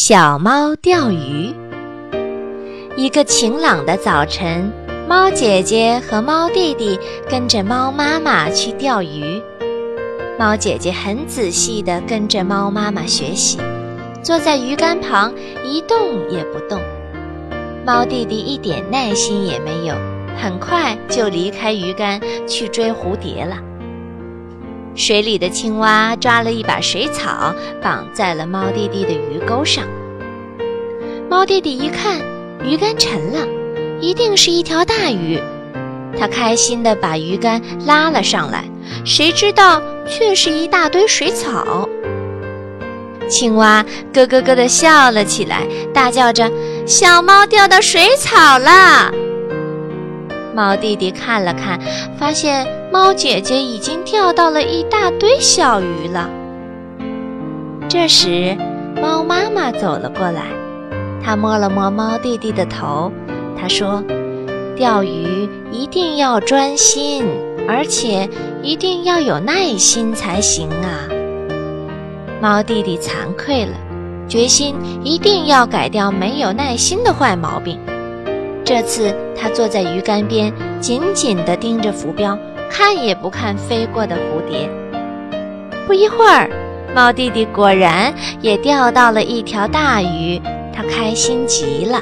小猫钓鱼。一个晴朗的早晨，猫姐姐和猫弟弟跟着猫妈妈去钓鱼。猫姐姐很仔细地跟着猫妈妈学习，坐在鱼竿旁一动也不动。猫弟弟一点耐心也没有，很快就离开鱼竿去追蝴蝶了。水里的青蛙抓了一把水草，绑在了猫弟弟的鱼钩上。猫弟弟一看，鱼竿沉了，一定是一条大鱼。他开心地把鱼竿拉了上来，谁知道却是一大堆水草。青蛙咯咯咯地笑了起来，大叫着：“小猫掉到水草了！”猫弟弟看了看，发现猫姐姐已经钓到了一大堆小鱼了。这时，猫妈妈走了过来，她摸了摸猫弟弟的头，她说：“钓鱼一定要专心，而且一定要有耐心才行啊。”猫弟弟惭愧了，决心一定要改掉没有耐心的坏毛病。这次他坐在鱼竿边，紧紧地盯着浮标，看也不看飞过的蝴蝶。不一会儿，猫弟弟果然也钓到了一条大鱼，他开心极了。